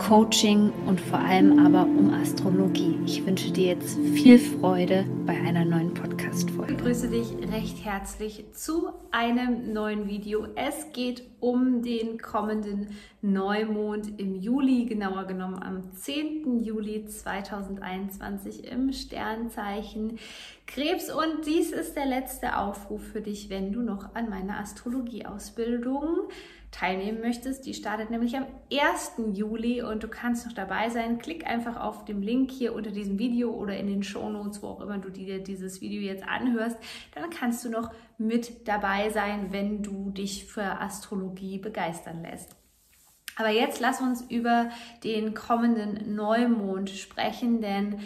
Coaching und vor allem aber um Astrologie. Ich wünsche dir jetzt viel Freude bei einer neuen Podcast-Folge. Ich begrüße dich recht herzlich zu einem neuen Video. Es geht um den kommenden Neumond im Juli, genauer genommen am 10. Juli 2021 im Sternzeichen Krebs. Und dies ist der letzte Aufruf für dich, wenn du noch an meiner Astrologieausbildung teilnehmen möchtest. Die startet nämlich am 1. Juli und du kannst noch dabei sein. Klick einfach auf den Link hier unter diesem Video oder in den Show Notes, wo auch immer du dir dieses Video jetzt anhörst. Dann kannst du noch mit dabei sein, wenn du dich für Astrologie begeistern lässt. Aber jetzt lass uns über den kommenden Neumond sprechen, denn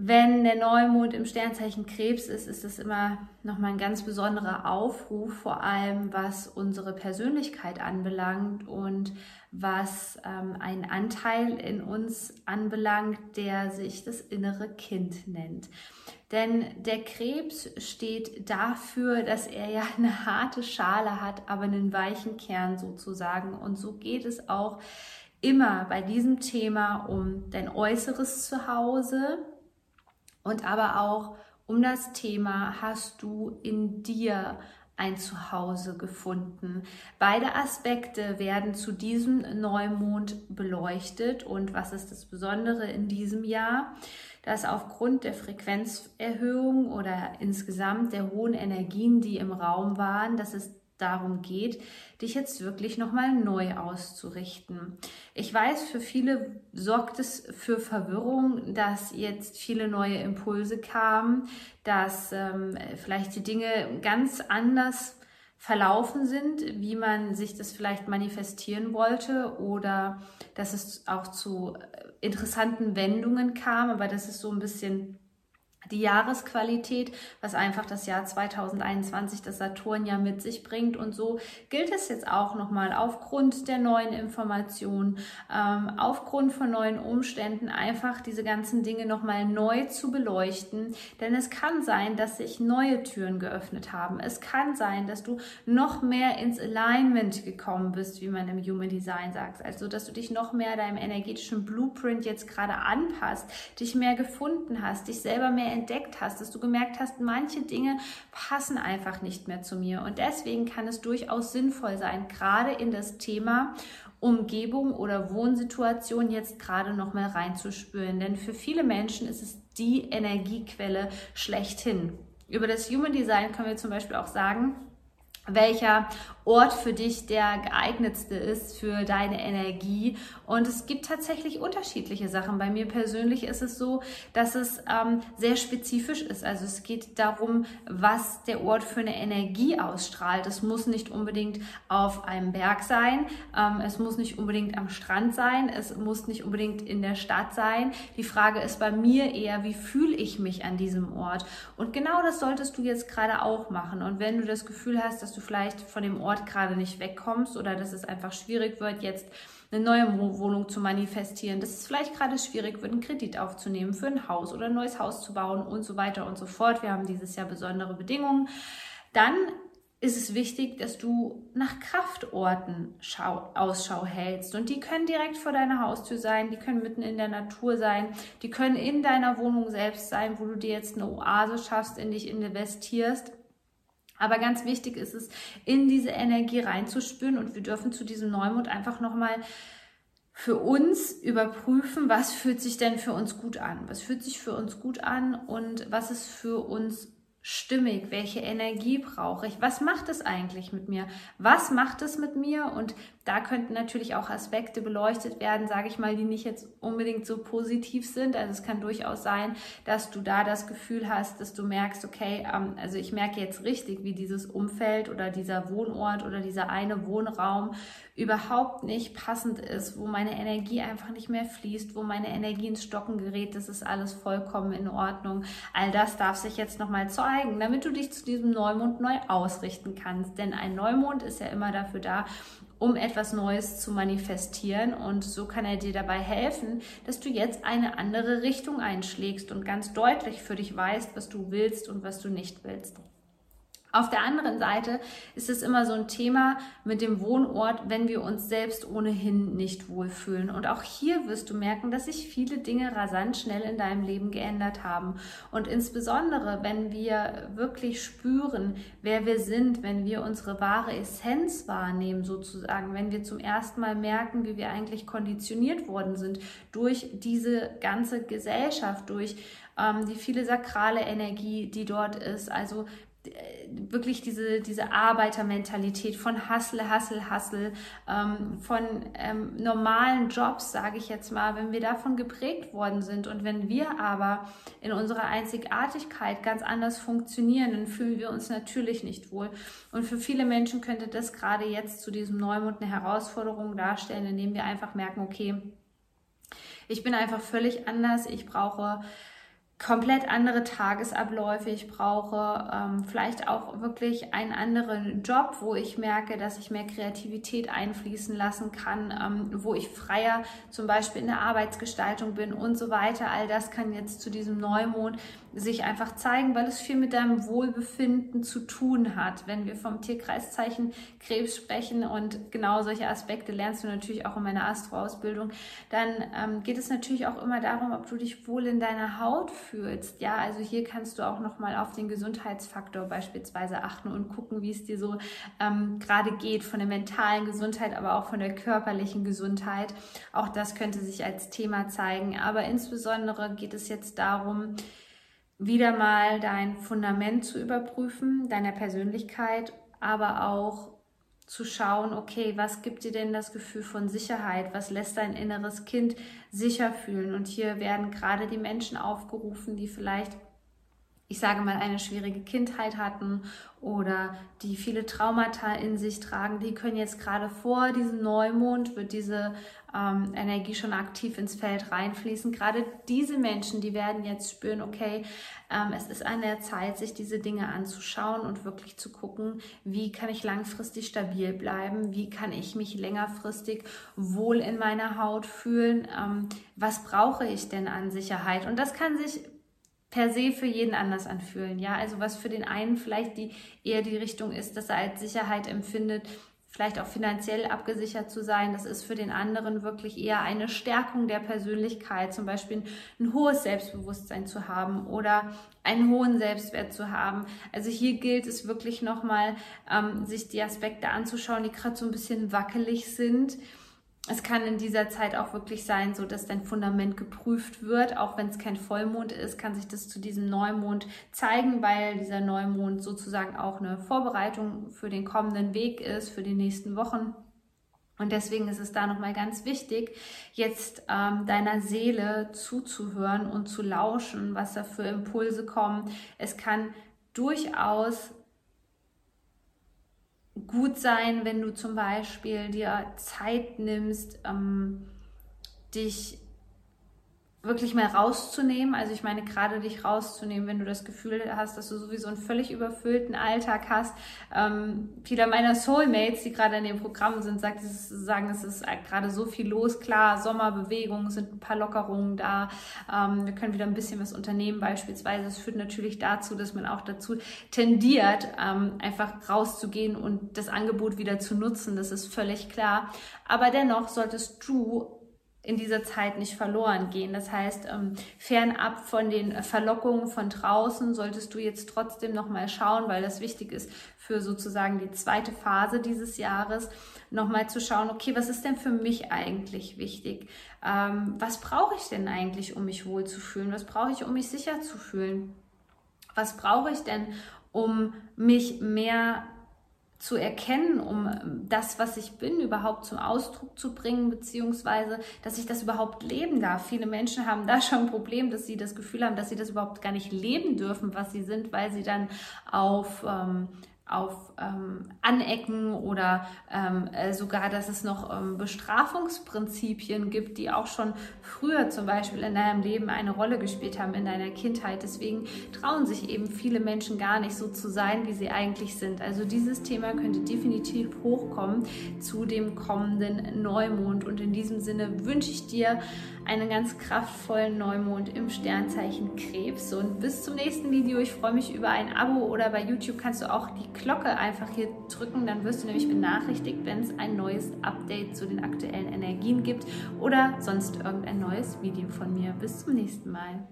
wenn der Neumond im Sternzeichen Krebs ist, ist es immer nochmal ein ganz besonderer Aufruf, vor allem was unsere Persönlichkeit anbelangt und was ähm, einen Anteil in uns anbelangt, der sich das innere Kind nennt. Denn der Krebs steht dafür, dass er ja eine harte Schale hat, aber einen weichen Kern sozusagen. Und so geht es auch immer bei diesem Thema um dein äußeres Zuhause und aber auch um das Thema hast du in dir ein Zuhause gefunden. Beide Aspekte werden zu diesem Neumond beleuchtet und was ist das Besondere in diesem Jahr? Dass aufgrund der Frequenzerhöhung oder insgesamt der hohen Energien, die im Raum waren, dass es darum geht, dich jetzt wirklich nochmal neu auszurichten. Ich weiß, für viele sorgt es für Verwirrung, dass jetzt viele neue Impulse kamen, dass ähm, vielleicht die Dinge ganz anders verlaufen sind, wie man sich das vielleicht manifestieren wollte oder dass es auch zu interessanten Wendungen kam, aber das ist so ein bisschen die Jahresqualität, was einfach das Jahr 2021, das Saturn ja mit sich bringt. Und so gilt es jetzt auch nochmal aufgrund der neuen Informationen, ähm, aufgrund von neuen Umständen, einfach diese ganzen Dinge nochmal neu zu beleuchten. Denn es kann sein, dass sich neue Türen geöffnet haben. Es kann sein, dass du noch mehr ins Alignment gekommen bist, wie man im Human Design sagt. Also, dass du dich noch mehr deinem energetischen Blueprint jetzt gerade anpasst, dich mehr gefunden hast, dich selber mehr entdeckt hast, dass du gemerkt hast, manche Dinge passen einfach nicht mehr zu mir. Und deswegen kann es durchaus sinnvoll sein, gerade in das Thema Umgebung oder Wohnsituation jetzt gerade noch mal reinzuspüren. Denn für viele Menschen ist es die Energiequelle schlechthin. Über das Human Design können wir zum Beispiel auch sagen, welcher Ort für dich der geeignetste ist für deine Energie. Und es gibt tatsächlich unterschiedliche Sachen. Bei mir persönlich ist es so, dass es ähm, sehr spezifisch ist. Also es geht darum, was der Ort für eine Energie ausstrahlt. Es muss nicht unbedingt auf einem Berg sein. Ähm, es muss nicht unbedingt am Strand sein. Es muss nicht unbedingt in der Stadt sein. Die Frage ist bei mir eher, wie fühle ich mich an diesem Ort? Und genau das solltest du jetzt gerade auch machen. Und wenn du das Gefühl hast, dass du vielleicht von dem Ort gerade nicht wegkommst oder dass es einfach schwierig wird, jetzt eine neue Wohnung zu manifestieren, dass es vielleicht gerade schwierig wird, einen Kredit aufzunehmen für ein Haus oder ein neues Haus zu bauen und so weiter und so fort. Wir haben dieses Jahr besondere Bedingungen. Dann ist es wichtig, dass du nach Kraftorten Schau, Ausschau hältst. Und die können direkt vor deiner Haustür sein, die können mitten in der Natur sein, die können in deiner Wohnung selbst sein, wo du dir jetzt eine Oase schaffst, in dich investierst. Aber ganz wichtig ist es, in diese Energie reinzuspüren und wir dürfen zu diesem Neumond einfach nochmal für uns überprüfen, was fühlt sich denn für uns gut an? Was fühlt sich für uns gut an und was ist für uns stimmig? Welche Energie brauche ich? Was macht es eigentlich mit mir? Was macht es mit mir? Und da könnten natürlich auch Aspekte beleuchtet werden, sage ich mal, die nicht jetzt unbedingt so positiv sind. Also es kann durchaus sein, dass du da das Gefühl hast, dass du merkst, okay, ähm, also ich merke jetzt richtig, wie dieses Umfeld oder dieser Wohnort oder dieser eine Wohnraum überhaupt nicht passend ist, wo meine Energie einfach nicht mehr fließt, wo meine Energie ins Stocken gerät, das ist alles vollkommen in Ordnung. All das darf sich jetzt nochmal zeigen, damit du dich zu diesem Neumond neu ausrichten kannst. Denn ein Neumond ist ja immer dafür da, um etwas Neues zu manifestieren. Und so kann er dir dabei helfen, dass du jetzt eine andere Richtung einschlägst und ganz deutlich für dich weißt, was du willst und was du nicht willst. Auf der anderen Seite ist es immer so ein Thema mit dem Wohnort, wenn wir uns selbst ohnehin nicht wohlfühlen. Und auch hier wirst du merken, dass sich viele Dinge rasant schnell in deinem Leben geändert haben. Und insbesondere, wenn wir wirklich spüren, wer wir sind, wenn wir unsere wahre Essenz wahrnehmen, sozusagen, wenn wir zum ersten Mal merken, wie wir eigentlich konditioniert worden sind durch diese ganze Gesellschaft, durch ähm, die viele sakrale Energie, die dort ist. Also wirklich diese, diese Arbeitermentalität von Hustle, Hustle, Hustle, ähm, von ähm, normalen Jobs, sage ich jetzt mal, wenn wir davon geprägt worden sind und wenn wir aber in unserer Einzigartigkeit ganz anders funktionieren, dann fühlen wir uns natürlich nicht wohl. Und für viele Menschen könnte das gerade jetzt zu diesem Neumond eine Herausforderung darstellen, indem wir einfach merken, okay, ich bin einfach völlig anders, ich brauche komplett andere Tagesabläufe. Ich brauche ähm, vielleicht auch wirklich einen anderen Job, wo ich merke, dass ich mehr Kreativität einfließen lassen kann, ähm, wo ich freier zum Beispiel in der Arbeitsgestaltung bin und so weiter. All das kann jetzt zu diesem Neumond sich einfach zeigen, weil es viel mit deinem Wohlbefinden zu tun hat. Wenn wir vom Tierkreiszeichen Krebs sprechen und genau solche Aspekte lernst du natürlich auch in meiner Astro-Ausbildung, dann ähm, geht es natürlich auch immer darum, ob du dich wohl in deiner Haut fühlst. Ja, also hier kannst du auch nochmal auf den Gesundheitsfaktor beispielsweise achten und gucken, wie es dir so ähm, gerade geht von der mentalen Gesundheit, aber auch von der körperlichen Gesundheit. Auch das könnte sich als Thema zeigen. Aber insbesondere geht es jetzt darum, wieder mal dein Fundament zu überprüfen, deiner Persönlichkeit, aber auch zu schauen, okay, was gibt dir denn das Gefühl von Sicherheit? Was lässt dein inneres Kind sicher fühlen? Und hier werden gerade die Menschen aufgerufen, die vielleicht ich sage mal, eine schwierige Kindheit hatten oder die viele Traumata in sich tragen, die können jetzt gerade vor diesem Neumond, wird diese ähm, Energie schon aktiv ins Feld reinfließen. Gerade diese Menschen, die werden jetzt spüren, okay, ähm, es ist an der Zeit, sich diese Dinge anzuschauen und wirklich zu gucken, wie kann ich langfristig stabil bleiben, wie kann ich mich längerfristig wohl in meiner Haut fühlen, ähm, was brauche ich denn an Sicherheit. Und das kann sich per se für jeden anders anfühlen. Ja, also was für den einen vielleicht die eher die Richtung ist, dass er als Sicherheit empfindet, vielleicht auch finanziell abgesichert zu sein. Das ist für den anderen wirklich eher eine Stärkung der Persönlichkeit, zum Beispiel ein hohes Selbstbewusstsein zu haben oder einen hohen Selbstwert zu haben. Also hier gilt es wirklich nochmal, ähm, sich die Aspekte anzuschauen, die gerade so ein bisschen wackelig sind es kann in dieser Zeit auch wirklich sein, so dass dein Fundament geprüft wird, auch wenn es kein Vollmond ist, kann sich das zu diesem Neumond zeigen, weil dieser Neumond sozusagen auch eine Vorbereitung für den kommenden Weg ist, für die nächsten Wochen. Und deswegen ist es da nochmal ganz wichtig, jetzt ähm, deiner Seele zuzuhören und zu lauschen, was da für Impulse kommen. Es kann durchaus gut sein, wenn du zum Beispiel dir Zeit nimmst, ähm, dich wirklich mal rauszunehmen. Also ich meine, gerade dich rauszunehmen, wenn du das Gefühl hast, dass du sowieso einen völlig überfüllten Alltag hast. Ähm, viele meiner Soulmates, die gerade in dem Programm sind, sagt, sagen, es ist gerade so viel los. Klar, Sommerbewegung, sind ein paar Lockerungen da. Ähm, wir können wieder ein bisschen was unternehmen beispielsweise. Das führt natürlich dazu, dass man auch dazu tendiert, ähm, einfach rauszugehen und das Angebot wieder zu nutzen. Das ist völlig klar. Aber dennoch solltest du in dieser Zeit nicht verloren gehen. Das heißt, ähm, fernab von den Verlockungen von draußen solltest du jetzt trotzdem nochmal schauen, weil das wichtig ist für sozusagen die zweite Phase dieses Jahres, nochmal zu schauen, okay, was ist denn für mich eigentlich wichtig? Ähm, was brauche ich denn eigentlich, um mich wohlzufühlen? Was brauche ich, um mich sicher zu fühlen? Was brauche ich denn, um mich mehr zu erkennen, um das, was ich bin, überhaupt zum Ausdruck zu bringen, beziehungsweise, dass ich das überhaupt leben darf. Viele Menschen haben da schon ein Problem, dass sie das Gefühl haben, dass sie das überhaupt gar nicht leben dürfen, was sie sind, weil sie dann auf ähm, auf ähm, Anecken oder ähm, äh, sogar, dass es noch ähm, Bestrafungsprinzipien gibt, die auch schon früher zum Beispiel in deinem Leben eine Rolle gespielt haben in deiner Kindheit. Deswegen trauen sich eben viele Menschen gar nicht so zu sein, wie sie eigentlich sind. Also dieses Thema könnte definitiv hochkommen zu dem kommenden Neumond. Und in diesem Sinne wünsche ich dir einen ganz kraftvollen Neumond im Sternzeichen Krebs. Und bis zum nächsten Video. Ich freue mich über ein Abo oder bei YouTube kannst du auch die Glocke einfach hier drücken. Dann wirst du nämlich benachrichtigt, wenn es ein neues Update zu den aktuellen Energien gibt oder sonst irgendein neues Video von mir. Bis zum nächsten Mal.